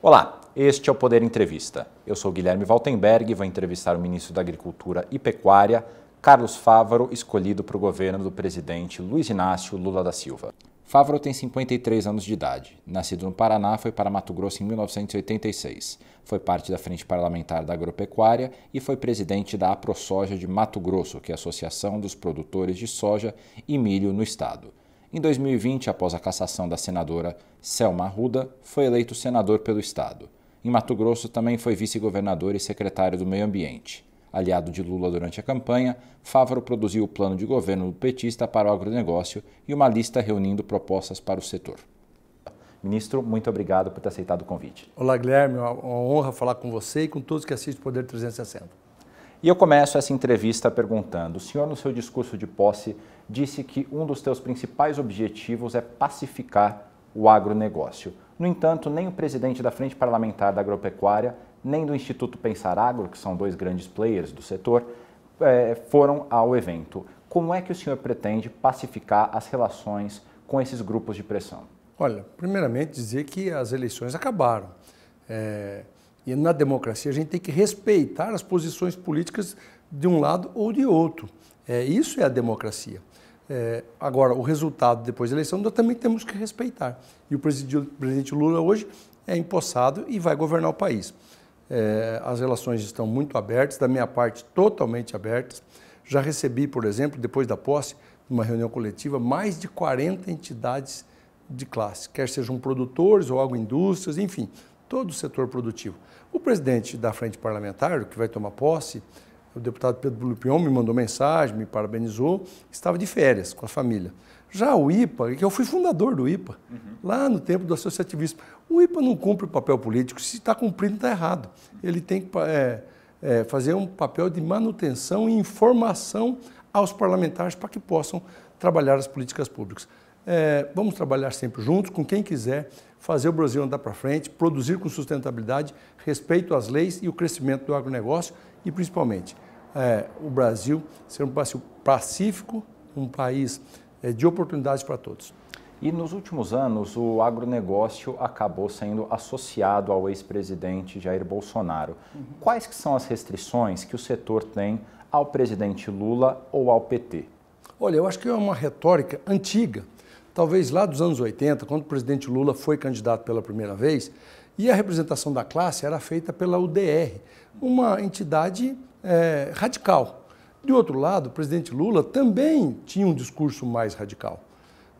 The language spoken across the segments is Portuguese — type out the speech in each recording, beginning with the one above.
Olá, este é o Poder Entrevista. Eu sou Guilherme Valtenberg e vou entrevistar o ministro da Agricultura e Pecuária, Carlos Fávaro, escolhido para o governo do presidente Luiz Inácio Lula da Silva. Fávaro tem 53 anos de idade. Nascido no Paraná, foi para Mato Grosso em 1986. Foi parte da Frente Parlamentar da Agropecuária e foi presidente da AproSoja de Mato Grosso, que é a Associação dos Produtores de Soja e Milho no Estado. Em 2020, após a cassação da senadora Selma Arruda, foi eleito senador pelo Estado. Em Mato Grosso, também foi vice-governador e secretário do Meio Ambiente. Aliado de Lula durante a campanha, Fávaro produziu o plano de governo petista para o agronegócio e uma lista reunindo propostas para o setor. Ministro, muito obrigado por ter aceitado o convite. Olá, Guilherme. É uma honra falar com você e com todos que assistem o Poder 360. E eu começo essa entrevista perguntando: o senhor, no seu discurso de posse, disse que um dos seus principais objetivos é pacificar o agronegócio. No entanto, nem o presidente da Frente Parlamentar da Agropecuária, nem do Instituto Pensar Agro, que são dois grandes players do setor, é, foram ao evento. Como é que o senhor pretende pacificar as relações com esses grupos de pressão? Olha, primeiramente dizer que as eleições acabaram. É, e na democracia a gente tem que respeitar as posições políticas de um lado ou de outro. É, isso é a democracia. É, agora, o resultado depois da eleição nós também temos que respeitar. E o presidente Lula hoje é empossado e vai governar o país. É, as relações estão muito abertas, da minha parte, totalmente abertas. Já recebi, por exemplo, depois da posse, numa reunião coletiva, mais de 40 entidades de classe, quer sejam produtores ou agroindústrias, enfim, todo o setor produtivo. O presidente da frente parlamentar, que vai tomar posse, o deputado Pedro Lupion me mandou mensagem, me parabenizou, estava de férias com a família. Já o IPA, que eu fui fundador do IPA, uhum. lá no tempo do associativismo, o IPA não cumpre o papel político, se está cumprindo está errado. Ele tem que é, é, fazer um papel de manutenção e informação aos parlamentares para que possam trabalhar as políticas públicas. É, vamos trabalhar sempre juntos, com quem quiser, fazer o Brasil andar para frente, produzir com sustentabilidade, respeito às leis e o crescimento do agronegócio e, principalmente, é, o Brasil ser um país pacífico, um país é, de oportunidades para todos. E nos últimos anos, o agronegócio acabou sendo associado ao ex-presidente Jair Bolsonaro. Uhum. Quais que são as restrições que o setor tem ao presidente Lula ou ao PT? Olha, eu acho que é uma retórica antiga, talvez lá dos anos 80, quando o presidente Lula foi candidato pela primeira vez, e a representação da classe era feita pela UDR, uma entidade é, radical. De outro lado, o presidente Lula também tinha um discurso mais radical.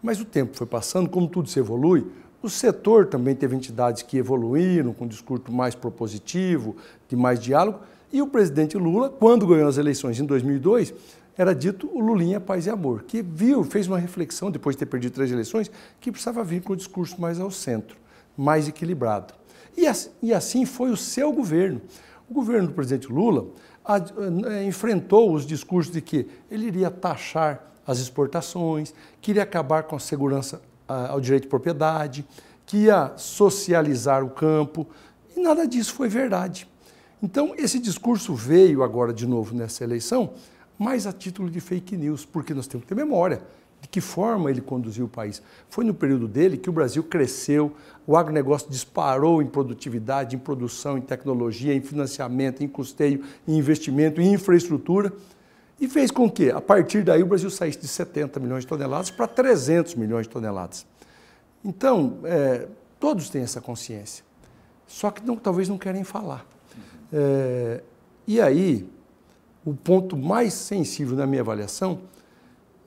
Mas o tempo foi passando, como tudo se evolui, o setor também teve entidades que evoluíram com um discurso mais propositivo, de mais diálogo, e o presidente Lula, quando ganhou as eleições em 2002, era dito o Lulinha Paz e Amor, que viu, fez uma reflexão, depois de ter perdido três eleições, que precisava vir com o discurso mais ao centro, mais equilibrado. E assim foi o seu governo. O governo do presidente Lula eh, enfrentou os discursos de que ele iria taxar as exportações, que iria acabar com a segurança ao direito de propriedade, que ia socializar o campo, e nada disso foi verdade. Então, esse discurso veio agora de novo nessa eleição, mas a título de fake news, porque nós temos que ter memória de que forma ele conduziu o país. Foi no período dele que o Brasil cresceu, o agronegócio disparou em produtividade, em produção, em tecnologia, em financiamento, em custeio, em investimento, em infraestrutura, e fez com que, a partir daí, o Brasil saísse de 70 milhões de toneladas para 300 milhões de toneladas. Então, é, todos têm essa consciência, só que não, talvez não querem falar. É, e aí, o ponto mais sensível na minha avaliação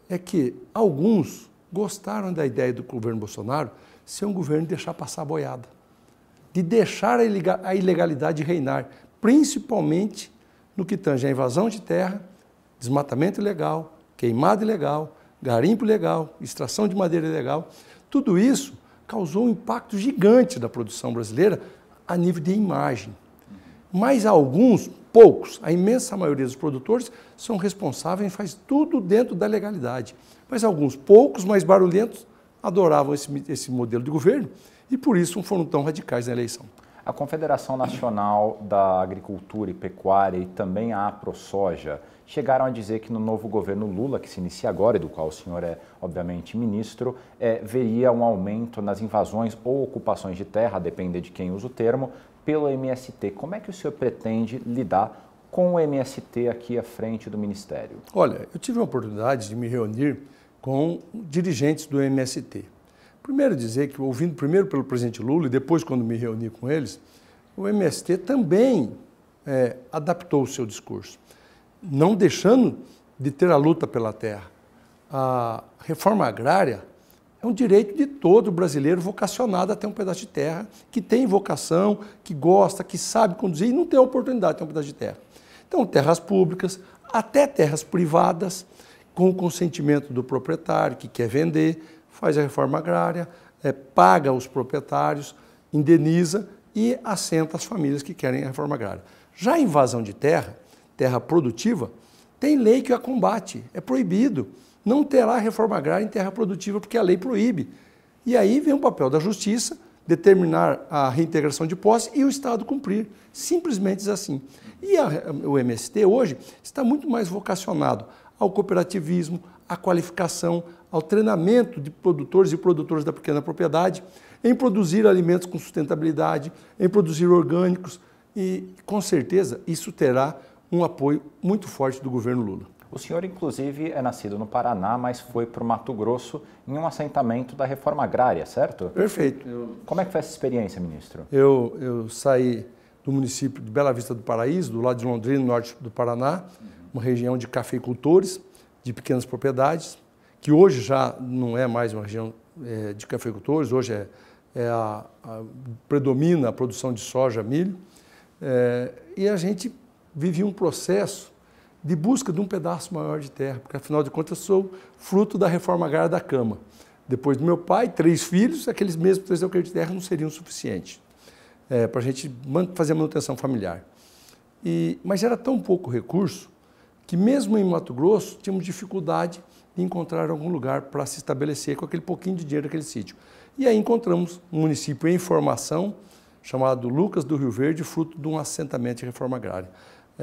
é que alguns gostaram da ideia do governo Bolsonaro ser um governo de deixar passar a boiada, de deixar a ilegalidade reinar, principalmente no que tange a invasão de terra, desmatamento ilegal, queimada ilegal, garimpo ilegal, extração de madeira ilegal. Tudo isso causou um impacto gigante da produção brasileira a nível de imagem. Mas alguns Poucos, a imensa maioria dos produtores são responsáveis e faz tudo dentro da legalidade. Mas alguns, poucos, mais barulhentos, adoravam esse, esse modelo de governo e por isso foram tão radicais na eleição. A Confederação Nacional da Agricultura e Pecuária e também a AproSoja chegaram a dizer que no novo governo Lula, que se inicia agora e do qual o senhor é, obviamente, ministro, é, veria um aumento nas invasões ou ocupações de terra, a depender de quem usa o termo, pelo MST. Como é que o senhor pretende lidar com o MST aqui à frente do Ministério? Olha, eu tive a oportunidade de me reunir com dirigentes do MST. Primeiro dizer que, ouvindo primeiro pelo presidente Lula e depois quando me reuni com eles, o MST também é, adaptou o seu discurso, não deixando de ter a luta pela terra. A reforma agrária é um direito de todo brasileiro vocacionado a ter um pedaço de terra, que tem vocação, que gosta, que sabe conduzir e não tem a oportunidade de ter um pedaço de terra. Então, terras públicas, até terras privadas, com o consentimento do proprietário que quer vender, faz a reforma agrária, é, paga os proprietários, indeniza e assenta as famílias que querem a reforma agrária. Já a invasão de terra, terra produtiva, tem lei que a combate, é proibido. Não terá reforma agrária em terra produtiva porque a lei proíbe. E aí vem o papel da justiça determinar a reintegração de posse e o Estado cumprir. Simplesmente assim. E a, o MST hoje está muito mais vocacionado ao cooperativismo, à qualificação, ao treinamento de produtores e produtoras da pequena propriedade, em produzir alimentos com sustentabilidade, em produzir orgânicos e, com certeza, isso terá um apoio muito forte do governo Lula. O senhor, inclusive, é nascido no Paraná, mas foi para o Mato Grosso em um assentamento da reforma agrária, certo? Perfeito. Eu... Como é que foi essa experiência, ministro? Eu, eu saí do município de Bela Vista do Paraíso, do lado de Londrina, no norte do Paraná, uma região de cafeicultores, de pequenas propriedades, que hoje já não é mais uma região é, de cafeicultores, hoje é, é a, a, predomina a produção de soja, milho, é, e a gente vivia um processo de busca de um pedaço maior de terra, porque afinal de contas eu sou fruto da reforma agrária da Cama. Depois do meu pai, três filhos, aqueles mesmos três alqueires de terra não seriam suficientes é, para a gente fazer a manutenção familiar. E, mas era tão pouco recurso que mesmo em Mato Grosso tínhamos dificuldade de encontrar algum lugar para se estabelecer com aquele pouquinho de dinheiro daquele sítio. E aí encontramos um município em formação chamado Lucas do Rio Verde, fruto de um assentamento de reforma agrária.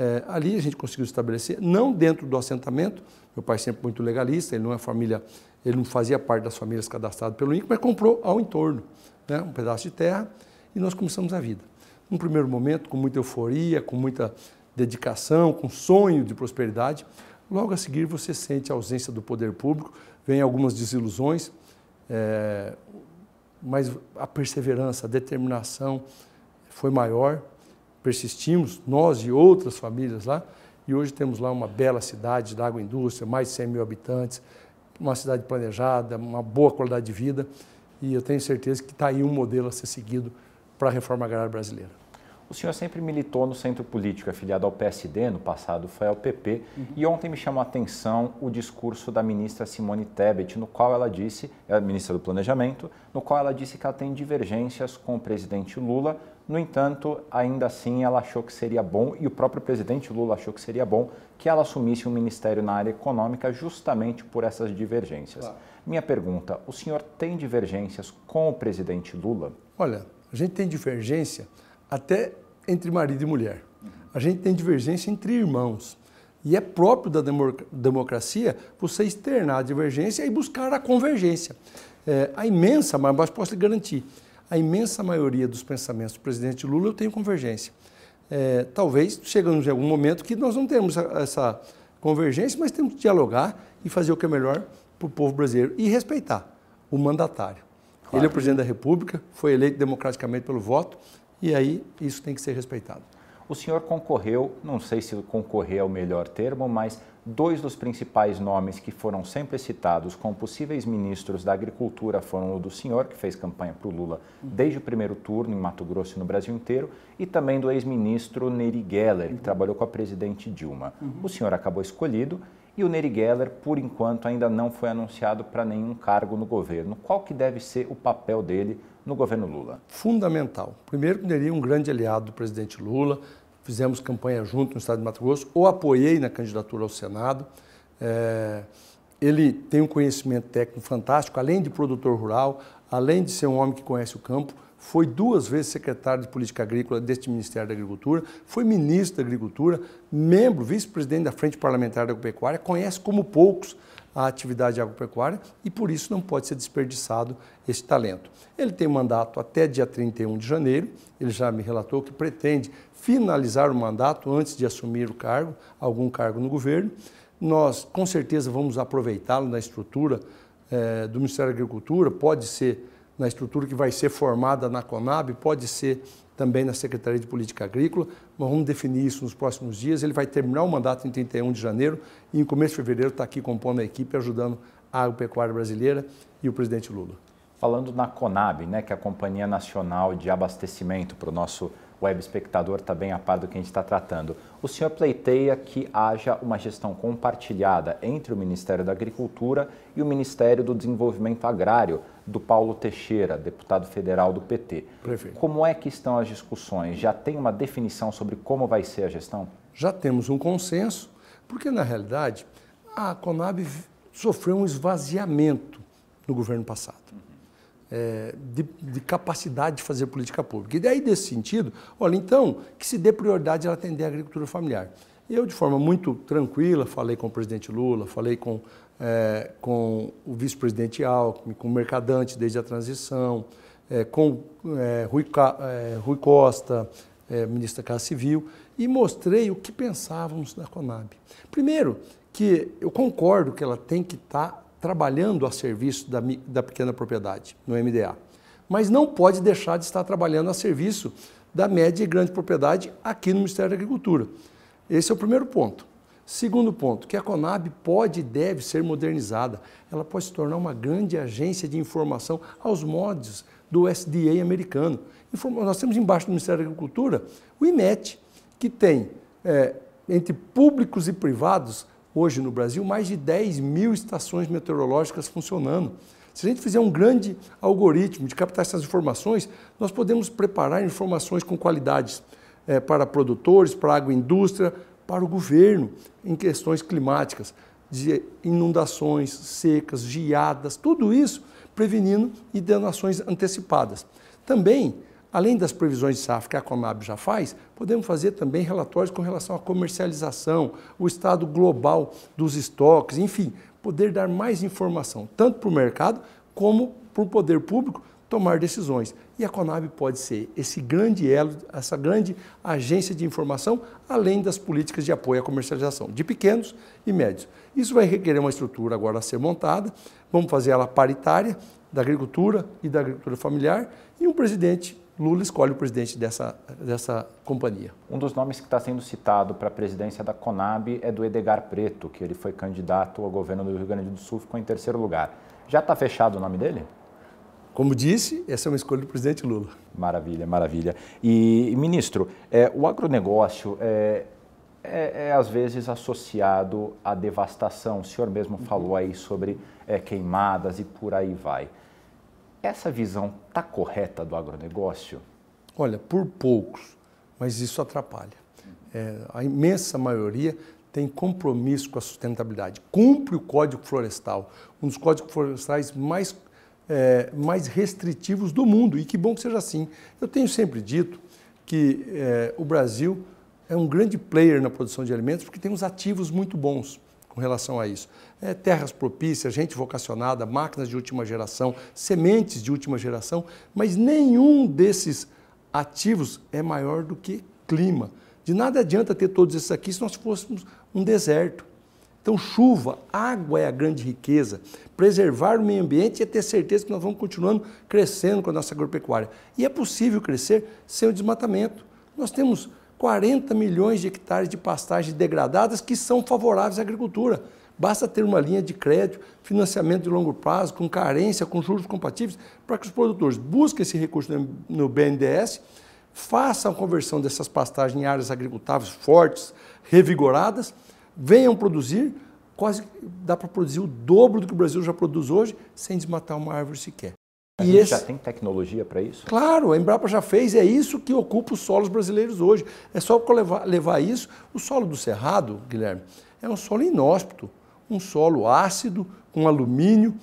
É, ali a gente conseguiu estabelecer, não dentro do assentamento, meu pai sempre muito legalista, ele não é família, ele não fazia parte das famílias cadastradas pelo INCO, mas comprou ao entorno, né, um pedaço de terra, e nós começamos a vida. Num primeiro momento, com muita euforia, com muita dedicação, com sonho de prosperidade, Logo a seguir, você sente a ausência do poder público, vem algumas desilusões, é, mas a perseverança, a determinação foi maior. Persistimos, nós e outras famílias lá, e hoje temos lá uma bela cidade da agroindústria, mais de 100 mil habitantes, uma cidade planejada, uma boa qualidade de vida, e eu tenho certeza que está aí um modelo a ser seguido para a reforma agrária brasileira. O senhor sempre militou no centro político, afiliado ao PSD, no passado foi ao PP, uhum. e ontem me chamou a atenção o discurso da ministra Simone Tebet, no qual ela disse, é a ministra do Planejamento, no qual ela disse que ela tem divergências com o presidente Lula, no entanto, ainda assim ela achou que seria bom, e o próprio presidente Lula achou que seria bom, que ela assumisse um ministério na área econômica justamente por essas divergências. Claro. Minha pergunta, o senhor tem divergências com o presidente Lula? Olha, a gente tem divergência até entre marido e mulher. A gente tem divergência entre irmãos. E é próprio da democracia você externar a divergência e buscar a convergência. É, a imensa, mas posso lhe garantir, a imensa maioria dos pensamentos do presidente Lula eu tenho convergência. É, talvez chegamos em algum momento que nós não temos essa convergência, mas temos que dialogar e fazer o que é melhor para o povo brasileiro e respeitar o mandatário. Claro. Ele é o presidente da República, foi eleito democraticamente pelo voto, e aí isso tem que ser respeitado. O senhor concorreu, não sei se concorrer é o melhor termo, mas dois dos principais nomes que foram sempre citados como possíveis ministros da Agricultura foram o do senhor, que fez campanha para o Lula desde o primeiro turno em Mato Grosso e no Brasil inteiro, e também do ex-ministro Neri Geller, que trabalhou com a presidente Dilma. O senhor acabou escolhido e o Neri Geller, por enquanto, ainda não foi anunciado para nenhum cargo no governo. Qual que deve ser o papel dele no governo Lula? Fundamental. Primeiro, ele é um grande aliado do presidente Lula, fizemos campanha junto no estado de Mato Grosso, o apoiei na candidatura ao Senado. É, ele tem um conhecimento técnico fantástico, além de produtor rural, além de ser um homem que conhece o campo, foi duas vezes secretário de Política Agrícola deste Ministério da Agricultura, foi ministro da Agricultura, membro, vice-presidente da Frente Parlamentar da Agropecuária, conhece como poucos a atividade agropecuária e por isso não pode ser desperdiçado esse talento. Ele tem mandato até dia 31 de janeiro, ele já me relatou que pretende finalizar o mandato antes de assumir o cargo, algum cargo no governo. Nós, com certeza, vamos aproveitá-lo na estrutura eh, do Ministério da Agricultura, pode ser na estrutura que vai ser formada na Conab, pode ser também na Secretaria de Política Agrícola. Nós vamos definir isso nos próximos dias. Ele vai terminar o mandato em 31 de janeiro e em começo de fevereiro está aqui compondo a equipe, ajudando a agropecuária brasileira e o presidente Lula. Falando na Conab, né, que é a Companhia Nacional de Abastecimento para o nosso web espectador está bem a par do que a gente está tratando. O senhor pleiteia que haja uma gestão compartilhada entre o Ministério da Agricultura e o Ministério do Desenvolvimento Agrário, do Paulo Teixeira, deputado federal do PT. Perfeito. Como é que estão as discussões? Já tem uma definição sobre como vai ser a gestão? Já temos um consenso, porque na realidade a Conab sofreu um esvaziamento no governo passado é, de, de, capacidade de fazer política pública. E daí, desse sentido, olha, então, que se dê prioridade a atender a agricultura familiar. Eu, de forma muito tranquila, falei com o presidente Lula, falei com, é, com o vice-presidente Alckmin, com o Mercadante desde a transição, é, com é, Rui, é, Rui, Costa, é, ministro da Casa Civil, e mostrei o que pensávamos da Conab. Primeiro, que eu concordo que ela tem que estar tá trabalhando a serviço da, da pequena propriedade, no MDA. Mas não pode deixar de estar trabalhando a serviço da média e grande propriedade aqui no Ministério da Agricultura. Esse é o primeiro ponto. Segundo ponto, que a Conab pode e deve ser modernizada. Ela pode se tornar uma grande agência de informação aos modos do SDA americano. Nós temos embaixo do Ministério da Agricultura o IMET, que tem, é, entre públicos e privados, hoje no Brasil mais de 10 mil estações meteorológicas funcionando. Se a gente fizer um grande algoritmo de captar essas informações, nós podemos preparar informações com qualidades é, para produtores, para a agroindústria, para o governo, em questões climáticas, de inundações, secas, geadas, tudo isso prevenindo e dando ações antecipadas. Também Além das previsões de safra que a Conab já faz, podemos fazer também relatórios com relação à comercialização, o estado global dos estoques, enfim, poder dar mais informação, tanto para o mercado como para o poder público tomar decisões. E a Conab pode ser esse grande elo, essa grande agência de informação, além das políticas de apoio à comercialização, de pequenos e médios. Isso vai requerer uma estrutura agora a ser montada, vamos fazer ela paritária, da agricultura e da agricultura familiar, e um presidente Lula escolhe o presidente dessa, dessa companhia. Um dos nomes que está sendo citado para a presidência da Conab é do Edgar Preto, que ele foi candidato ao governo do Rio Grande do Sul, ficou em terceiro lugar. Já está fechado o nome dele? Como disse, essa é uma escolha do presidente Lula. Maravilha, maravilha. E, ministro, é, o agronegócio é, é, é, às vezes associado à devastação. O senhor mesmo falou aí sobre é, queimadas e por aí vai. Essa visão está correta do agronegócio? Olha, por poucos, mas isso atrapalha. É, a imensa maioria tem compromisso com a sustentabilidade, cumpre o Código Florestal, um dos códigos florestais mais, é, mais restritivos do mundo, e que bom que seja assim. Eu tenho sempre dito que é, o Brasil é um grande player na produção de alimentos porque tem uns ativos muito bons com relação a isso. É, terras propícias, gente vocacionada, máquinas de última geração, sementes de última geração, mas nenhum desses ativos é maior do que clima. De nada adianta ter todos esses aqui se nós fôssemos um deserto. Então, chuva, água é a grande riqueza. Preservar o meio ambiente é ter certeza que nós vamos continuando crescendo com a nossa agropecuária. E é possível crescer sem o desmatamento. Nós temos 40 milhões de hectares de pastagens degradadas que são favoráveis à agricultura. Basta ter uma linha de crédito, financiamento de longo prazo, com carência, com juros compatíveis, para que os produtores busquem esse recurso no BNDES, façam a conversão dessas pastagens em áreas agricultáveis fortes, revigoradas, venham produzir, quase dá para produzir o dobro do que o Brasil já produz hoje, sem desmatar uma árvore sequer. A e gente esse... já tem tecnologia para isso? Claro, a Embrapa já fez, é isso que ocupa os solos brasileiros hoje. É só levar, levar isso. O solo do Cerrado, Guilherme, é um solo inóspito, um solo ácido, com alumínio,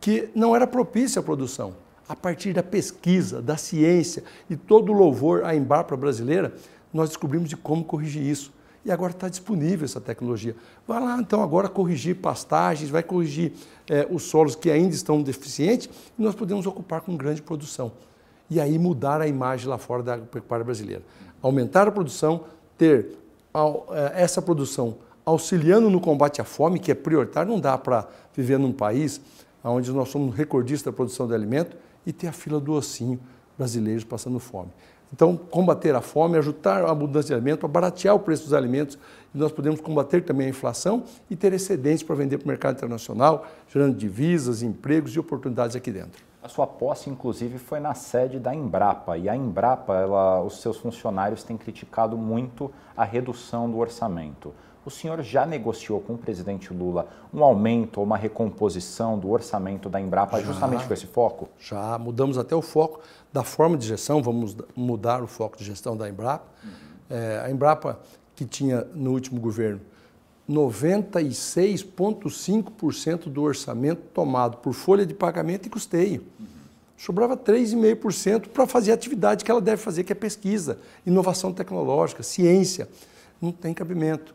que não era propício à produção. a partir da pesquisa, da ciência e todo o louvor à Embrapa brasileira, nós descobrimos de como corrigir isso. E agora está disponível essa tecnologia. Vai lá então agora corrigir pastagens, vai corrigir é, os solos que ainda estão deficientes e nós podemos ocupar com grande produção. E aí mudar a imagem lá fora da pecuária brasileira. Aumentar a produção, ter é, essa produção auxiliando no combate à fome, que é prioritário, não dá para viver num país onde nós somos recordistas da produção de alimento e ter a fila do ossinho brasileiros passando fome. Então, combater a fome, ajudar a abundância de alimento, baratear o preço dos alimentos, e nós podemos combater também a inflação e ter excedentes para vender para o mercado internacional, gerando divisas, empregos e oportunidades aqui dentro. A sua posse, inclusive, foi na sede da Embrapa. E a Embrapa, ela, os seus funcionários têm criticado muito a redução do orçamento. O senhor já negociou com o presidente Lula um aumento ou uma recomposição do orçamento da Embrapa já, justamente com esse foco? Já, mudamos até o foco da forma de gestão, vamos mudar o foco de gestão da Embrapa. Uhum. É, a Embrapa, que tinha no último governo 96,5% do orçamento tomado por folha de pagamento e custeio. Uhum. Sobrava 3,5% para fazer a atividade que ela deve fazer, que é pesquisa, inovação tecnológica, ciência. Não tem cabimento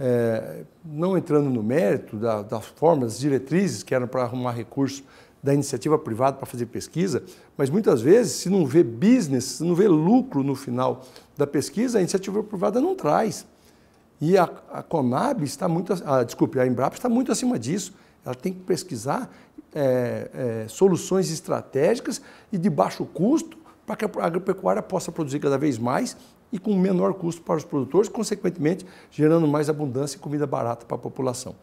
é, não entrando no mérito da, das formas, diretrizes que eram para arrumar recurso da iniciativa privada para fazer pesquisa, mas muitas vezes, se não vê business, se não vê lucro no final da pesquisa, a iniciativa privada não traz. E a, a Conab está muito, a, desculpe, a Embrapa está muito acima disso. Ela tem que pesquisar é, é, soluções estratégicas e de baixo custo para que a agropecuária possa produzir cada vez mais e com menor custo para os produtores, consequentemente gerando mais abundância e comida barata para a população.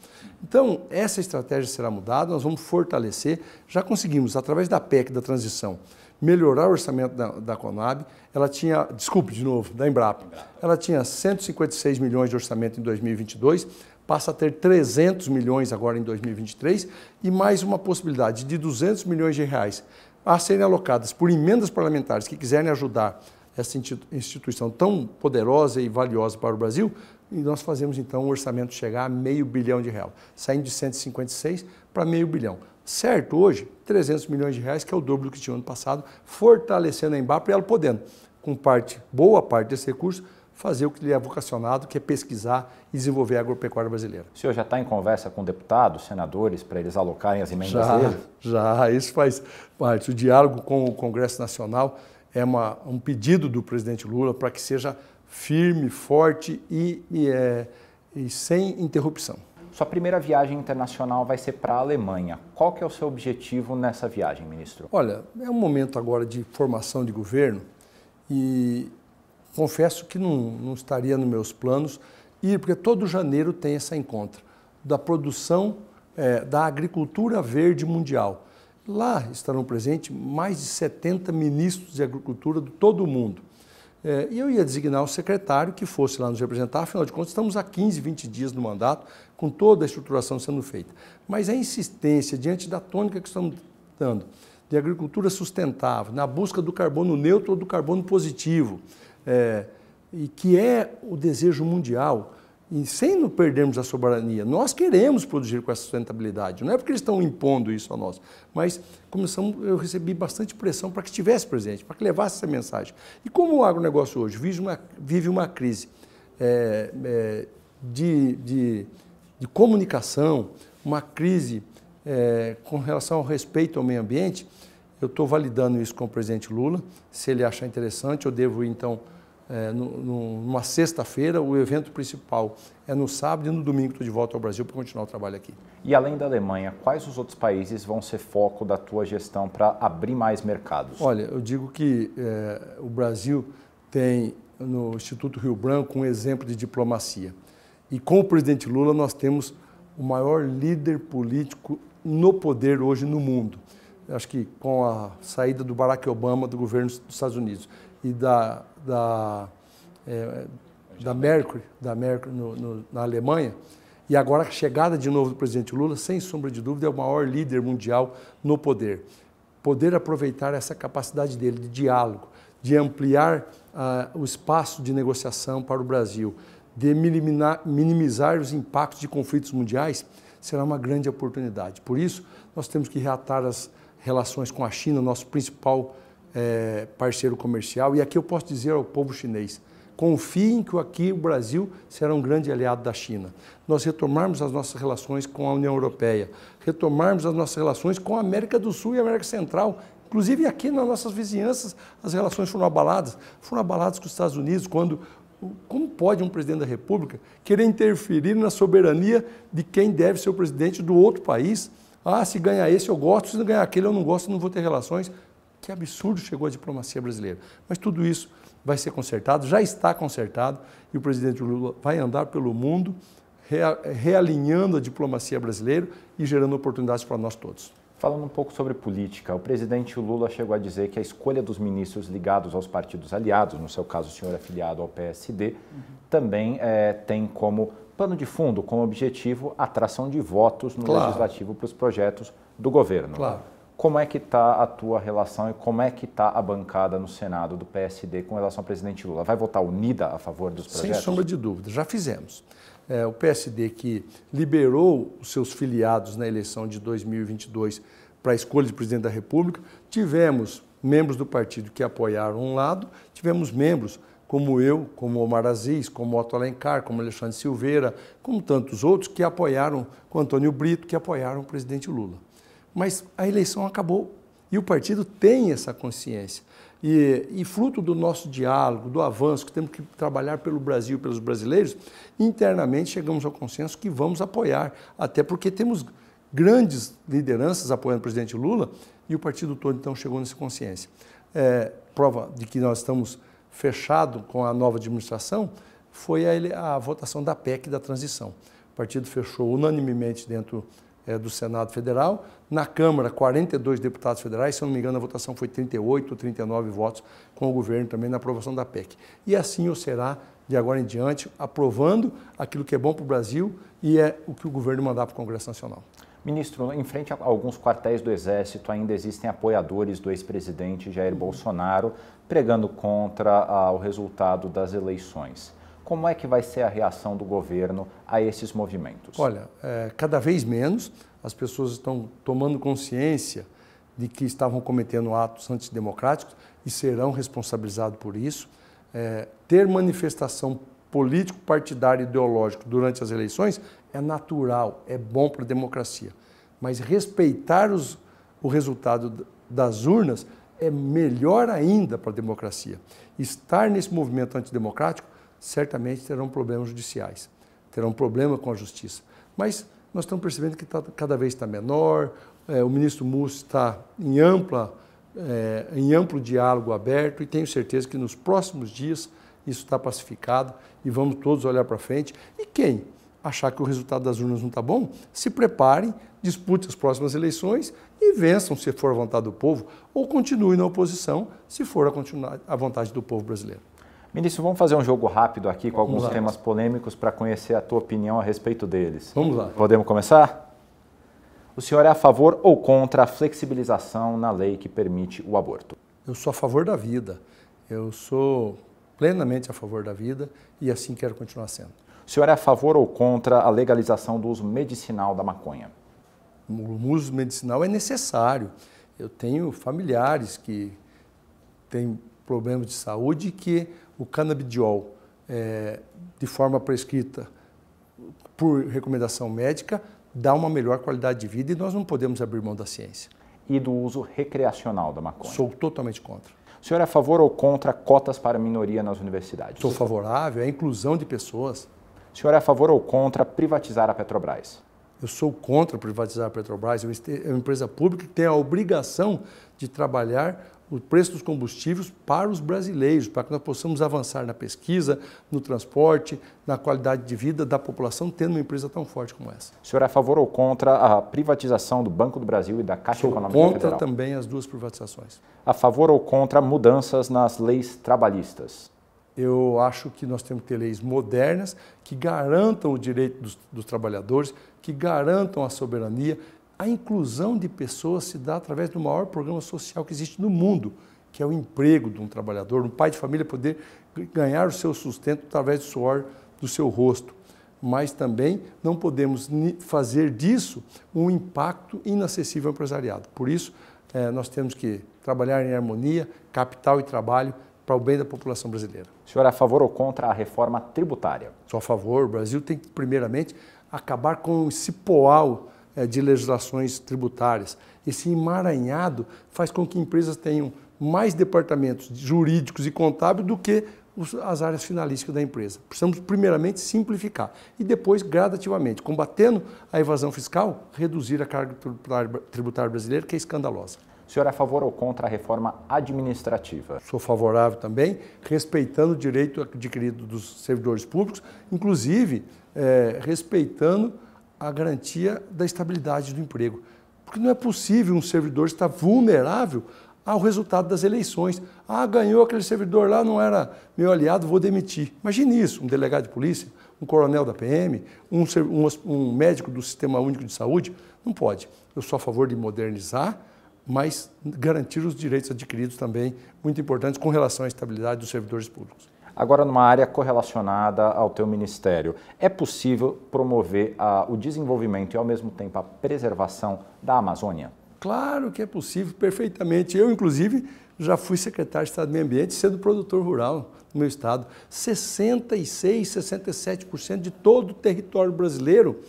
Então, essa estratégia será mudada, nós vamos fortalecer. Já conseguimos, através da PEC da transição, melhorar o orçamento da, da Conab. Ela tinha, desculpe de novo, da Embrapa. Ela tinha 156 milhões de orçamento em 2022, passa a ter 300 milhões agora em 2023 e mais uma possibilidade de 200 milhões de reais a serem alocadas por emendas parlamentares que quiserem ajudar essa instituição tão poderosa e valiosa para o Brasil, e nós fazemos então o orçamento chegar a meio bilhão de reais, saindo de 156 para meio bilhão. Certo, hoje, 300 milhões de reais, que é o dobro do que tinha ano passado, fortalecendo a Embrapa e ela podendo, com parte, boa parte desse recurso, fazer o que lhe é vocacionado, que é pesquisar e desenvolver a agropecuária brasileira. O senhor já está em conversa com deputados, senadores, para eles alocarem as emendas já, dele? Já, isso faz parte. O diálogo com o Congresso Nacional é uma, um pedido do presidente Lula para que seja firme, forte e, e, é, e sem interrupção. Sua primeira viagem internacional vai ser para a Alemanha. Qual que é o seu objetivo nessa viagem, ministro? Olha, é um momento agora de formação de governo e confesso que não, não estaria nos meus planos ir, porque todo janeiro tem essa encontro da produção é, da agricultura verde mundial. Lá estarão presentes mais de 70 ministros de agricultura de todo o mundo. É, e eu ia designar o secretário que fosse lá nos representar, afinal de contas, estamos há 15, 20 dias no mandato, com toda a estruturação sendo feita. Mas a insistência, diante da tônica que estamos dando, de agricultura sustentável, na busca do carbono neutro ou do carbono positivo, é, e que é o desejo mundial, e sem não perdermos a soberania, nós queremos produzir com essa sustentabilidade. Não é porque eles estão impondo isso a nós, mas começamos, eu recebi bastante pressão para que estivesse presente, para que levasse essa mensagem. E como o agronegócio hoje vive uma, vive uma crise é, é, de, de, de, comunicação, uma crise é, com relação ao respeito ao meio ambiente, eu estou validando isso com o presidente Lula. Se ele achar interessante, eu devo então é, no, numa sexta-feira, o evento principal é no sábado e no domingo estou de volta ao Brasil para continuar o trabalho aqui. E além da Alemanha, quais os outros países vão ser foco da tua gestão para abrir mais mercados? Olha, eu digo que é, o Brasil tem no Instituto Rio Branco um exemplo de diplomacia. E com o presidente Lula nós temos o maior líder político no poder hoje no mundo. Acho que com a saída do Barack Obama do governo dos Estados Unidos e da, da, é, da Mercury, da Mercury no, no, na Alemanha, e agora a chegada de novo do presidente Lula, sem sombra de dúvida, é o maior líder mundial no poder. Poder aproveitar essa capacidade dele de diálogo, de ampliar uh, o espaço de negociação para o Brasil, de minimizar, minimizar os impactos de conflitos mundiais, será uma grande oportunidade. Por isso, nós temos que reatar as, relações com a China, nosso principal é, parceiro comercial. E aqui eu posso dizer ao povo chinês: confiem que aqui o Brasil será um grande aliado da China. Nós retomarmos as nossas relações com a União Europeia, retomarmos as nossas relações com a América do Sul e a América Central. Inclusive aqui nas nossas vizinhanças as relações foram abaladas. Foram abaladas com os Estados Unidos quando como pode um presidente da República querer interferir na soberania de quem deve ser o presidente do outro país? Ah, se ganhar esse eu gosto, se não ganhar aquele eu não gosto, não vou ter relações. Que absurdo chegou a diplomacia brasileira. Mas tudo isso vai ser consertado, já está consertado, e o presidente Lula vai andar pelo mundo realinhando a diplomacia brasileira e gerando oportunidades para nós todos. Falando um pouco sobre política, o presidente Lula chegou a dizer que a escolha dos ministros ligados aos partidos aliados, no seu caso o senhor é filiado ao PSD, uhum. também é, tem como pano de fundo, como objetivo, a atração de votos no claro. legislativo para os projetos do governo. Claro. Como é que está a tua relação e como é que está a bancada no Senado do PSD com relação ao presidente Lula? Vai votar unida a favor dos projetos? Sem sombra de dúvida, já fizemos. É, o PSD que liberou os seus filiados na eleição de 2022 para a escolha de presidente da República, tivemos membros do partido que apoiaram um lado, tivemos membros como eu, como Omar Aziz, como Otto Alencar, como Alexandre Silveira, como tantos outros que apoiaram, com Antônio Brito, que apoiaram o presidente Lula. Mas a eleição acabou e o partido tem essa consciência. E, e, fruto do nosso diálogo, do avanço, que temos que trabalhar pelo Brasil, pelos brasileiros, internamente chegamos ao consenso que vamos apoiar, até porque temos grandes lideranças apoiando o presidente Lula e o partido todo então chegou nessa consciência. É, prova de que nós estamos fechados com a nova administração foi a, a votação da PEC da transição. O partido fechou unanimemente dentro é, do Senado Federal. Na Câmara, 42 deputados federais, se não me engano, a votação foi 38 ou 39 votos com o governo também na aprovação da PEC. E assim o será de agora em diante, aprovando aquilo que é bom para o Brasil e é o que o governo mandar para o Congresso Nacional. Ministro, em frente a alguns quartéis do Exército, ainda existem apoiadores do ex-presidente Jair Bolsonaro pregando contra ah, o resultado das eleições. Como é que vai ser a reação do governo a esses movimentos? Olha, é, cada vez menos as pessoas estão tomando consciência de que estavam cometendo atos antidemocráticos e serão responsabilizados por isso. É, ter manifestação político, partidário ideológico durante as eleições é natural, é bom para a democracia. Mas respeitar os, o resultado das urnas é melhor ainda para a democracia. Estar nesse movimento antidemocrático certamente terão problemas judiciais, terão problema com a justiça. Mas nós estamos percebendo que tá, cada vez está menor, é, o ministro Mussi está em, ampla, é, em amplo diálogo aberto e tenho certeza que nos próximos dias isso está pacificado e vamos todos olhar para frente. E quem achar que o resultado das urnas não está bom, se preparem, dispute as próximas eleições e vençam se for a vontade do povo, ou continue na oposição se for a, a vontade do povo brasileiro. Ministro, vamos fazer um jogo rápido aqui com alguns temas polêmicos para conhecer a tua opinião a respeito deles. Vamos lá. Podemos começar? O senhor é a favor ou contra a flexibilização na lei que permite o aborto? Eu sou a favor da vida. Eu sou plenamente a favor da vida e assim quero continuar sendo. O senhor é a favor ou contra a legalização do uso medicinal da maconha? O uso medicinal é necessário. Eu tenho familiares que têm problemas de saúde que o canabidiol é, de forma prescrita por recomendação médica dá uma melhor qualidade de vida e nós não podemos abrir mão da ciência. E do uso recreacional da maconha? Sou totalmente contra. O senhor é a favor ou contra cotas para minoria nas universidades? Sou favorável à inclusão de pessoas. O senhor é a favor ou contra privatizar a Petrobras? Eu sou contra privatizar a Petrobras. É uma empresa pública que tem a obrigação de trabalhar o preço dos combustíveis para os brasileiros, para que nós possamos avançar na pesquisa, no transporte, na qualidade de vida da população, tendo uma empresa tão forte como essa. O senhor é a favor ou contra a privatização do Banco do Brasil e da Caixa Sou Econômica contra Federal? também as duas privatizações. A favor ou contra mudanças nas leis trabalhistas? Eu acho que nós temos que ter leis modernas que garantam o direito dos, dos trabalhadores, que garantam a soberania, a inclusão de pessoas se dá através do maior programa social que existe no mundo, que é o emprego de um trabalhador, um pai de família poder ganhar o seu sustento através do suor do seu rosto. Mas também não podemos fazer disso um impacto inacessível ao empresariado. Por isso, é, nós temos que trabalhar em harmonia, capital e trabalho para o bem da população brasileira. O senhor é a favor ou contra a reforma tributária? Sou a favor. O Brasil tem que, primeiramente, acabar com esse poal de legislações tributárias. Esse emaranhado faz com que empresas tenham mais departamentos jurídicos e contábeis do que as áreas finalísticas da empresa. Precisamos, primeiramente, simplificar e depois, gradativamente, combatendo a evasão fiscal, reduzir a carga tributária brasileira, que é escandalosa. O senhor é a favor ou contra a reforma administrativa? Sou favorável também, respeitando o direito adquirido dos servidores públicos, inclusive é, respeitando a garantia da estabilidade do emprego. Porque não é possível um servidor estar vulnerável ao resultado das eleições. Ah, ganhou aquele servidor lá, não era meu aliado, vou demitir. Imagine isso, um delegado de polícia, um coronel da PM, um, um, um médico do Sistema Único de Saúde. Não pode. Eu sou a favor de modernizar, mas garantir os direitos adquiridos também, muito importantes, com relação à estabilidade dos servidores públicos. Agora, numa área correlacionada ao teu ministério, é possível promover a, o desenvolvimento e, ao mesmo tempo, a preservação da Amazônia? Claro que é possível, perfeitamente. Eu, inclusive, já fui secretário de Estado do Meio Ambiente, sendo produtor rural no meu estado. 66, 67% de todo o território brasileiro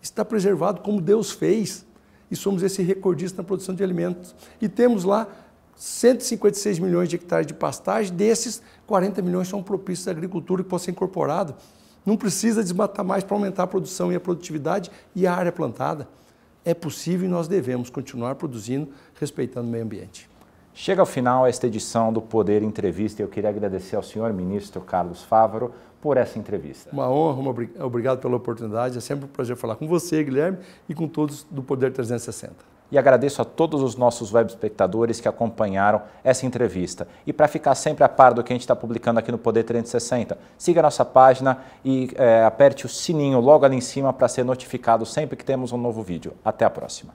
está preservado como Deus fez e somos esse recordista na produção de alimentos. E temos lá 156 milhões de hectares de pastagem, desses 40 milhões são propícios à agricultura que possa ser incorporado. Não precisa desmatar mais para aumentar a produção e a produtividade e a área plantada. É possível e nós devemos continuar produzindo respeitando o meio ambiente. Chega ao final esta edição do Poder Entrevista e eu queria agradecer ao senhor ministro Carlos Fávaro por essa entrevista. Uma honra, uma, obrigado pela oportunidade. É sempre um prazer falar com você, Guilherme, e com todos do Poder 360. E agradeço a todos os nossos web espectadores que acompanharam essa entrevista. E para ficar sempre a par do que a gente está publicando aqui no Poder 360, siga a nossa página e é, aperte o sininho logo ali em cima para ser notificado sempre que temos um novo vídeo. Até a próxima.